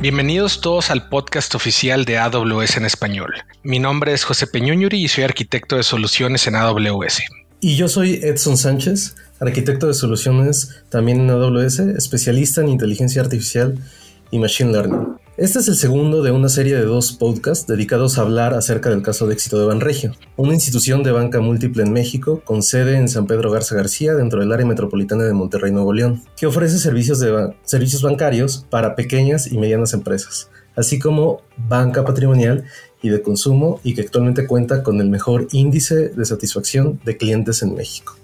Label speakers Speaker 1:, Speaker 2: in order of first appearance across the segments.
Speaker 1: Bienvenidos todos al podcast oficial de AWS en español. Mi nombre es José Peñuñuri y soy arquitecto de soluciones en AWS.
Speaker 2: Y yo soy Edson Sánchez, arquitecto de soluciones también en AWS, especialista en inteligencia artificial y machine learning. Este es el segundo de una serie de dos podcasts dedicados a hablar acerca del caso de éxito de Banregio, una institución de banca múltiple en México con sede en San Pedro Garza García dentro del área metropolitana de Monterrey, Nuevo León, que ofrece servicios, de servicios bancarios para pequeñas y medianas empresas, así como banca patrimonial y de consumo y que actualmente cuenta con el mejor índice de satisfacción de clientes en México.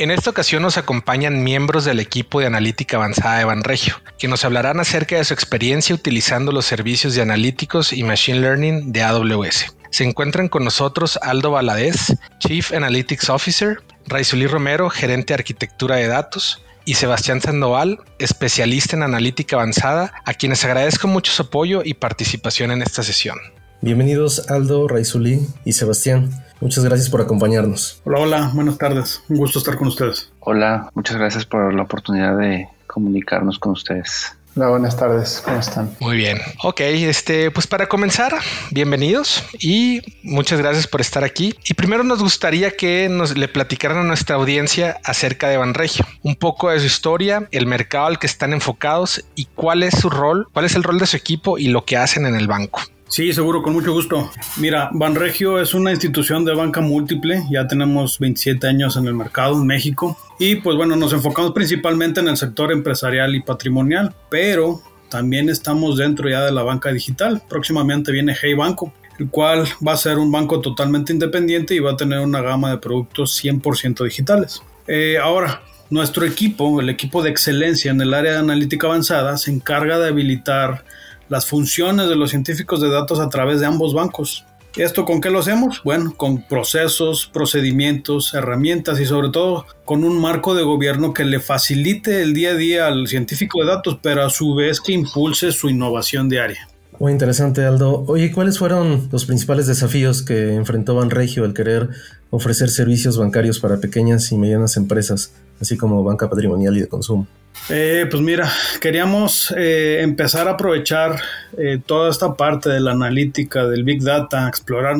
Speaker 1: En esta ocasión nos acompañan miembros del equipo de analítica avanzada de Banregio, que nos hablarán acerca de su experiencia utilizando los servicios de analíticos y machine learning de AWS. Se encuentran con nosotros Aldo Valadez, Chief Analytics Officer, Raizuli Romero, gerente de arquitectura de datos, y Sebastián Sandoval, especialista en analítica avanzada, a quienes agradezco mucho su apoyo y participación en esta sesión.
Speaker 2: Bienvenidos Aldo, Raizuli y Sebastián. Muchas gracias por acompañarnos.
Speaker 3: Hola, hola, buenas tardes. Un gusto estar con ustedes.
Speaker 4: Hola, muchas gracias por la oportunidad de comunicarnos con ustedes.
Speaker 5: Hola, buenas tardes, ¿cómo están?
Speaker 1: Muy bien. Ok, este, pues para comenzar, bienvenidos y muchas gracias por estar aquí. Y primero nos gustaría que nos le platicaran a nuestra audiencia acerca de Banregio, un poco de su historia, el mercado al que están enfocados y cuál es su rol, cuál es el rol de su equipo y lo que hacen en el banco.
Speaker 3: Sí, seguro, con mucho gusto. Mira, Banregio es una institución de banca múltiple, ya tenemos 27 años en el mercado en México y pues bueno, nos enfocamos principalmente en el sector empresarial y patrimonial, pero también estamos dentro ya de la banca digital. Próximamente viene Hey Banco, el cual va a ser un banco totalmente independiente y va a tener una gama de productos 100% digitales. Eh, ahora, nuestro equipo, el equipo de excelencia en el área de analítica avanzada, se encarga de habilitar las funciones de los científicos de datos a través de ambos bancos. ¿Esto con qué lo hacemos? Bueno, con procesos, procedimientos, herramientas y sobre todo con un marco de gobierno que le facilite el día a día al científico de datos, pero a su vez que impulse su innovación diaria.
Speaker 2: Muy interesante, Aldo. Oye, ¿cuáles fueron los principales desafíos que enfrentó Banregio al querer ofrecer servicios bancarios para pequeñas y medianas empresas, así como banca patrimonial y de consumo?
Speaker 3: Eh, pues mira, queríamos eh, empezar a aprovechar eh, toda esta parte de la analítica, del Big Data, explorar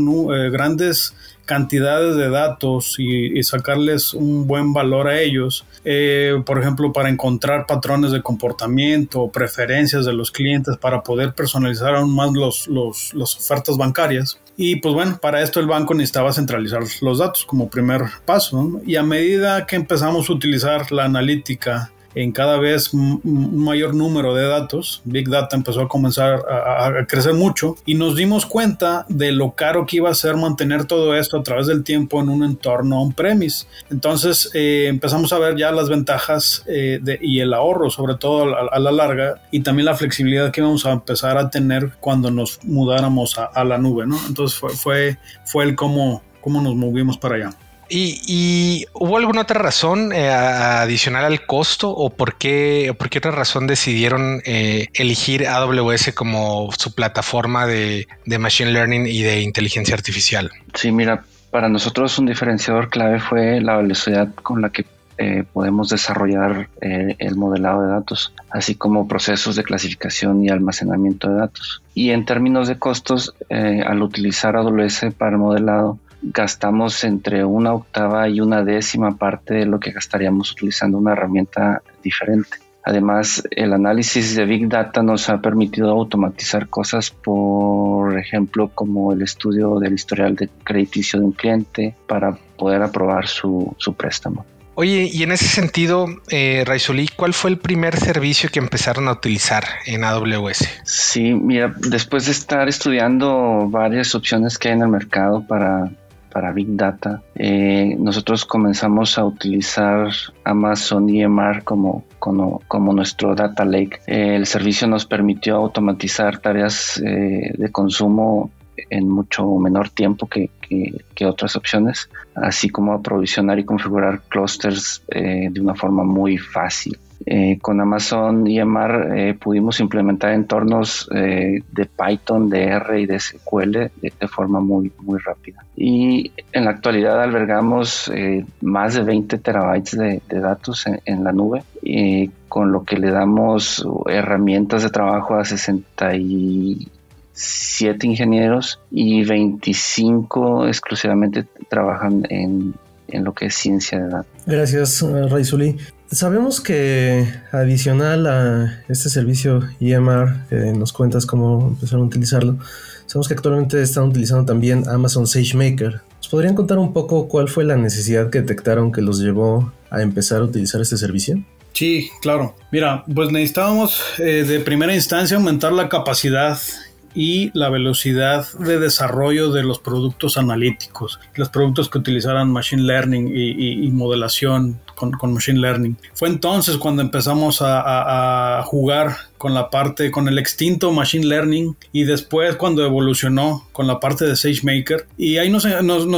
Speaker 3: grandes cantidades de datos y, sacarles un buen valor a ellos. por ejemplo, para encontrar patrones de comportamiento preferencias de los clientes para poder personalizar aún más los, las ofertas bancarias. Y pues bueno, para esto el banco necesitaba centralizar los datos como primer paso. Y a medida que empezamos a utilizar la analítica, en cada vez un mayor número de datos. Big Data empezó a comenzar a, crecer mucho y nos dimos cuenta de lo caro que iba a ser mantener todo esto a través del tiempo en un entorno on-premise. Entonces eh, empezamos a ver ya las ventajas eh, y el ahorro, sobre todo a, la larga, y también la flexibilidad que íbamos a empezar a tener cuando nos mudáramos a, la nube. ¿no? Entonces fue, fue, fue el cómo, cómo nos movimos para allá.
Speaker 1: ¿Y, hubo alguna otra razón eh, adicional al costo o por qué, por qué otra razón decidieron eh, elegir AWS como su plataforma de, Machine Learning y de inteligencia artificial?
Speaker 4: Sí, mira, para nosotros un diferenciador clave fue la velocidad con la que eh, podemos desarrollar el modelado de datos, así como procesos de clasificación y almacenamiento de datos. Y en términos de costos, al utilizar AWS para el modelado, gastamos entre una octava y una décima parte de lo que gastaríamos utilizando una herramienta diferente. Además, el análisis de Big Data nos ha permitido automatizar cosas, por ejemplo, como el estudio del historial de crediticio de un cliente para poder aprobar su, préstamo.
Speaker 1: Oye, y en ese sentido, eh, ¿cuál fue el primer servicio que empezaron a utilizar en AWS?
Speaker 4: Sí, mira, después de estar estudiando varias opciones que hay en el mercado para para Big Data, eh, nosotros comenzamos a utilizar Amazon EMR como, como, como nuestro Data Lake. Eh, el servicio nos permitió automatizar tareas eh, de consumo en mucho menor tiempo que, que, otras opciones, así como aprovisionar y configurar clusters de una forma muy fácil. Eh, con Amazon EMR eh, pudimos implementar entornos eh, de Python, de R y de SQL de, forma muy, muy rápida. Y en la actualidad albergamos más de 20 terabytes de, datos en, la nube, con lo que le damos herramientas de trabajo a 67 ingenieros y 25 exclusivamente trabajan en, en lo que es ciencia de datos.
Speaker 2: Gracias, Raizuli. Sabemos que adicional a este servicio EMR, que nos cuentas cómo empezaron a utilizarlo, sabemos que actualmente están utilizando también Amazon SageMaker. ¿Nos podrían contar un poco cuál fue la necesidad que detectaron que los llevó a empezar a utilizar este servicio?
Speaker 3: Sí, claro. Mira, pues necesitábamos eh, de primera instancia aumentar la capacidad y la velocidad de desarrollo de los productos analíticos, los productos que utilizaran Machine Learning y, modelación con, Machine Learning. Fue entonces cuando empezamos a, jugar con la parte, con el extinto Machine Learning y después cuando evolucionó con la parte de SageMaker. Y ahí nos,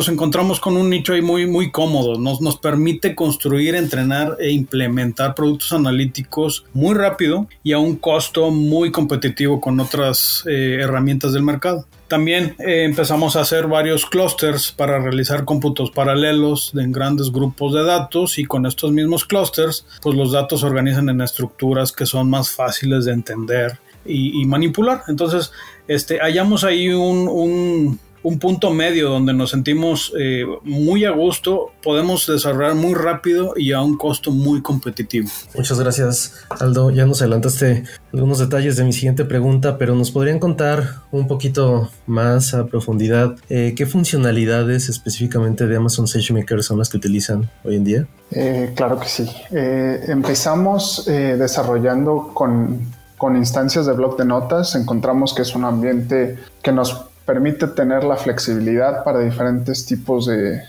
Speaker 3: encontramos con un nicho ahí muy, muy cómodo. Nos, nos permite construir, entrenar e implementar productos analíticos muy rápido y a un costo muy competitivo con otras eh, herramientas del mercado. También eh, empezamos a hacer varios clusters para realizar cómputos paralelos en grandes grupos de datos y con estos mismos clusters, pues los datos se organizan en estructuras que son más fáciles de entender y, manipular. Entonces, este, hallamos ahí un un punto medio donde nos sentimos eh, muy a gusto, podemos desarrollar muy rápido y a un costo muy competitivo.
Speaker 2: Muchas gracias, Aldo. Ya nos adelantaste algunos detalles de mi siguiente pregunta, pero nos podrían contar un poquito más a profundidad eh, qué funcionalidades específicamente de Amazon SageMaker son las que utilizan hoy en día.
Speaker 5: Eh, claro que sí. empezamos desarrollando con con instancias de blog de notas encontramos que es un ambiente que nos permite tener la flexibilidad para diferentes tipos de,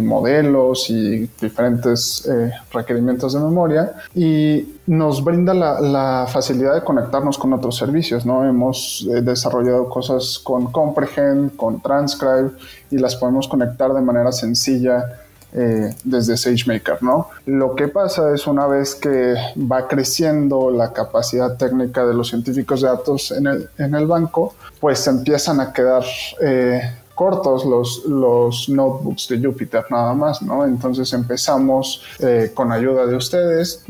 Speaker 5: modelos y diferentes eh, requerimientos de memoria y nos brinda la, facilidad de conectarnos con otros servicios. ¿no? Hemos eh, desarrollado cosas con Comprehend, con Transcribe y las podemos conectar de manera sencilla eh, desde SageMaker, ¿no? Lo que pasa es una vez que va creciendo la capacidad técnica de los científicos de datos en el, en el banco, pues empiezan a quedar eh, cortos los, los notebooks de Jupyter nada más, ¿no? Entonces empezamos eh, con ayuda de ustedes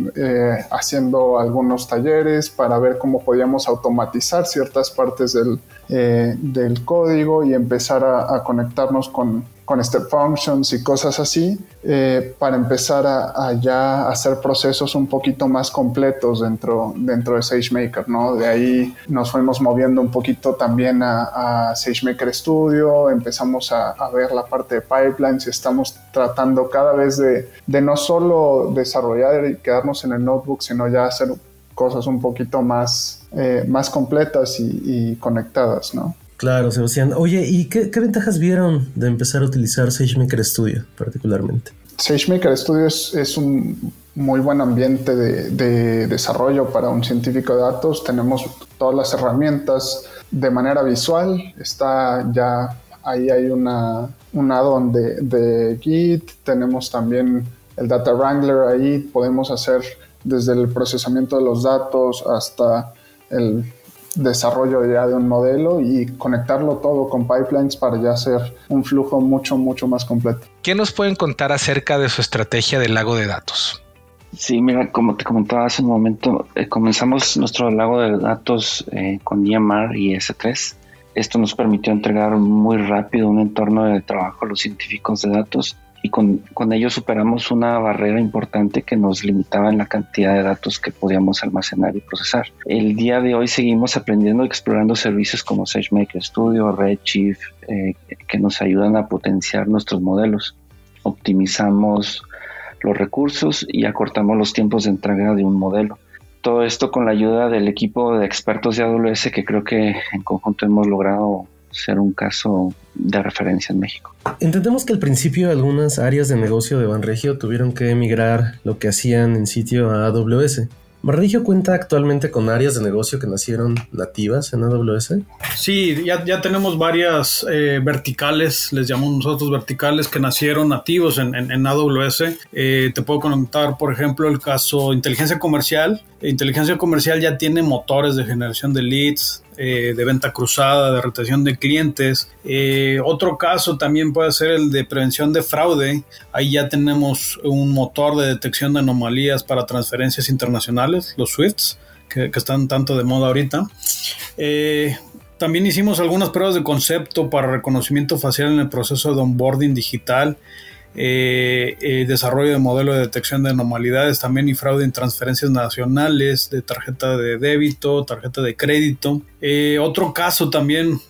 Speaker 5: haciendo algunos talleres para ver cómo podíamos automatizar ciertas partes del, del código y empezar a conectarnos con, con step functions y cosas así, eh, para empezar a, ya hacer procesos un poquito más completos dentro, dentro de SageMaker, ¿no? De ahí nos fuimos moviendo un poquito también a, SageMaker Studio, empezamos a, ver la parte de pipelines y estamos tratando cada vez de, de no solo desarrollar y quedarnos en el notebook, sino ya hacer cosas un poquito más, eh, más completas y, y conectadas, ¿no?
Speaker 2: Claro, Sebastián. Oye, ¿y qué, ventajas vieron de empezar a utilizar SageMaker Studio particularmente?
Speaker 5: SageMaker Studio es, un muy buen ambiente de, desarrollo para un científico de datos. Tenemos todas las herramientas de manera visual. Está ya ahí hay una, un add-on de, de Git. Tenemos también el Data Wrangler ahí. Podemos hacer desde el procesamiento de los datos hasta el desarrollo ya de un modelo y conectarlo todo con pipelines para ya hacer un flujo mucho, mucho más completo.
Speaker 1: ¿Qué nos pueden contar acerca de su estrategia del lago de datos?
Speaker 4: Sí, mira, como te comentaba hace un momento, eh, comenzamos nuestro lago de datos eh, con EMR y S3. Esto nos permitió entregar muy rápido un entorno de trabajo a los científicos de datos y con, con, ello superamos una barrera importante que nos limitaba en la cantidad de datos que podíamos almacenar y procesar. El día de hoy seguimos aprendiendo y explorando servicios como SageMaker Studio, Redshift, eh, que nos ayudan a potenciar nuestros modelos. Optimizamos los recursos y acortamos los tiempos de entrega de un modelo. Todo esto con la ayuda del equipo de expertos de AWS que creo que en conjunto hemos logrado ser un caso de referencia en México.
Speaker 2: Entendemos que al principio algunas áreas de negocio de Banregio tuvieron que emigrar lo que hacían en sitio a AWS. ¿Banregio cuenta actualmente con áreas de negocio que nacieron nativas en AWS?
Speaker 3: Sí, ya, ya tenemos varias eh, verticales, les llamamos nosotros verticales, que nacieron nativos en, en, AWS. Eh, te puedo contar, por ejemplo, el caso inteligencia comercial. inteligencia comercial ya tiene motores de generación de leads, eh, de venta cruzada, de retención de clientes. Eh, otro caso también puede ser el de prevención de fraude. Ahí ya tenemos un motor de detección de anomalías para transferencias internacionales, los SWIFTs, que, están tanto de moda ahorita. Eh, también hicimos algunas pruebas de concepto para reconocimiento facial en el proceso de onboarding digital eh, eh, desarrollo de modelo de detección de anomalidades también y fraude en transferencias nacionales de tarjeta de débito, tarjeta de crédito. Eh, otro caso también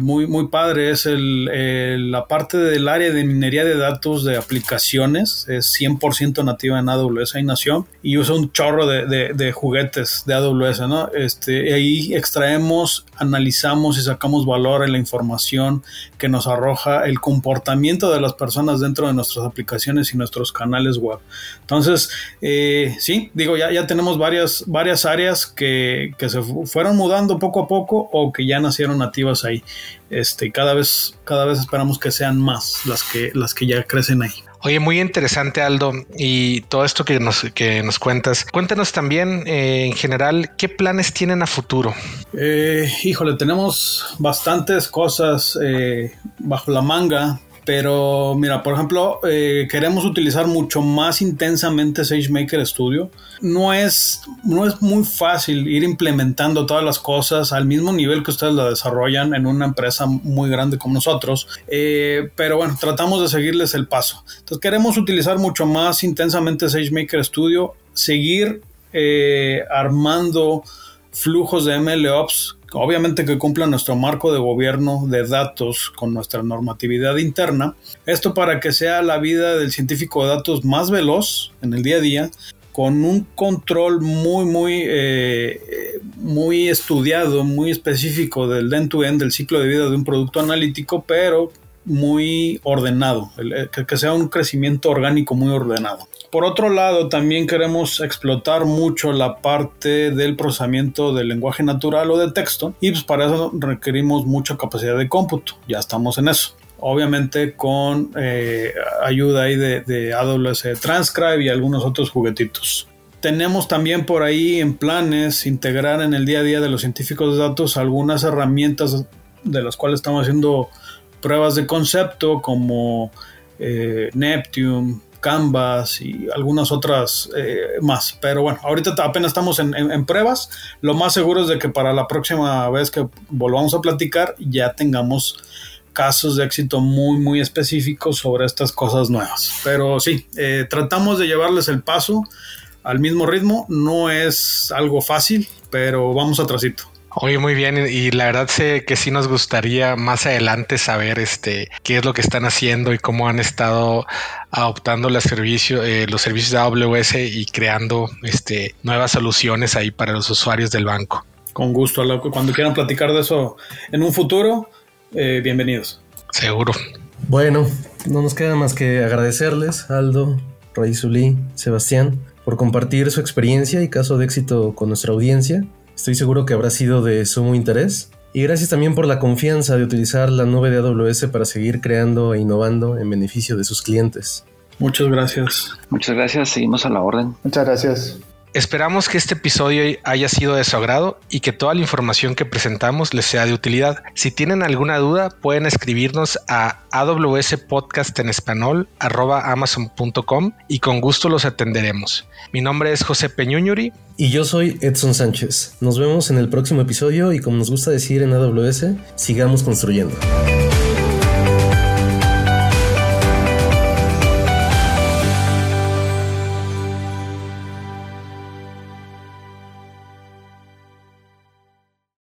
Speaker 3: muy, muy padre es la parte del área de minería de datos de aplicaciones, es 100% nativa en AWS, ahí nació y usa un chorro de, de, juguetes de AWS, ¿no? Este, ahí extraemos, analizamos y sacamos valor en la información que nos arroja el comportamiento de las personas dentro de nuestras aplicaciones y nuestros canales web. Entonces, eh, sí, digo, ya, ya tenemos varias, varias áreas que, que, se fueron mudando poco a poco o que ya nacieron nativas ahí. Este, cada vez, cada vez esperamos que sean más las que, las que ya crecen ahí.
Speaker 1: Oye, muy interesante Aldo y todo esto que nos, que nos cuentas. Cuéntanos también eh, en general qué planes tienen a futuro.
Speaker 3: Eh, híjole, tenemos bastantes cosas eh, bajo la manga. Pero mira, por ejemplo, eh, queremos utilizar mucho más intensamente SageMaker Studio. No es, no es muy fácil ir implementando todas las cosas al mismo nivel que ustedes lo desarrollan en una empresa muy grande como nosotros. Eh, pero bueno, tratamos de seguirles el paso. Entonces queremos utilizar mucho más intensamente SageMaker Studio, seguir eh, armando flujos de MLOps obviamente que cumpla nuestro marco de gobierno de datos con nuestra normatividad interna. Esto para que sea la vida del científico de datos más veloz en el día a día, con un control muy, muy, eh, muy estudiado, muy específico del end-to-end, del ciclo de vida de un producto analítico, pero muy ordenado, que sea un crecimiento orgánico muy ordenado. Por otro lado, también queremos explotar mucho la parte del procesamiento del lenguaje natural o de texto y pues para eso requerimos mucha capacidad de cómputo. Ya estamos en eso. Obviamente con eh, ayuda ahí de AWS Transcribe y algunos otros juguetitos. Tenemos también por ahí en planes integrar en el día a día de los científicos de datos algunas herramientas de las cuales estamos haciendo pruebas de concepto como eh, Neptune, Canvas y algunas otras eh, más. Pero bueno, ahorita apenas estamos en, pruebas. Lo más seguro es de que para la próxima vez que volvamos a platicar ya tengamos casos de éxito muy, muy específicos sobre estas cosas nuevas. Pero sí, eh, tratamos de llevarles el paso al mismo ritmo. No es algo fácil, pero vamos atrasito.
Speaker 1: Oye, muy bien, y la verdad sé que sí nos gustaría más adelante saber este qué es lo que están haciendo y cómo han estado adoptando los servicios, eh, los servicios de AWS y creando este nuevas soluciones ahí para los usuarios del banco.
Speaker 3: Con gusto, cuando quieran platicar de eso en un futuro, eh, bienvenidos.
Speaker 1: Seguro.
Speaker 2: Bueno, no nos queda más que agradecerles, Aldo, Raizuli, Sebastián, por compartir su experiencia y caso de éxito con nuestra audiencia. Estoy seguro que habrá sido de sumo interés. Y gracias también por la confianza de utilizar la nube de AWS para seguir creando e innovando en beneficio de sus clientes.
Speaker 3: Muchas gracias.
Speaker 4: Muchas gracias, seguimos a la orden.
Speaker 5: Muchas gracias.
Speaker 1: Esperamos que este episodio haya sido de su agrado y que toda la información que presentamos les sea de utilidad. Si tienen alguna duda, pueden escribirnos a amazon.com y con gusto los atenderemos. Mi nombre es José Peñuñuri.
Speaker 2: Y yo soy Edson Sánchez. Nos vemos en el próximo episodio y como nos gusta decir en AWS, sigamos construyendo.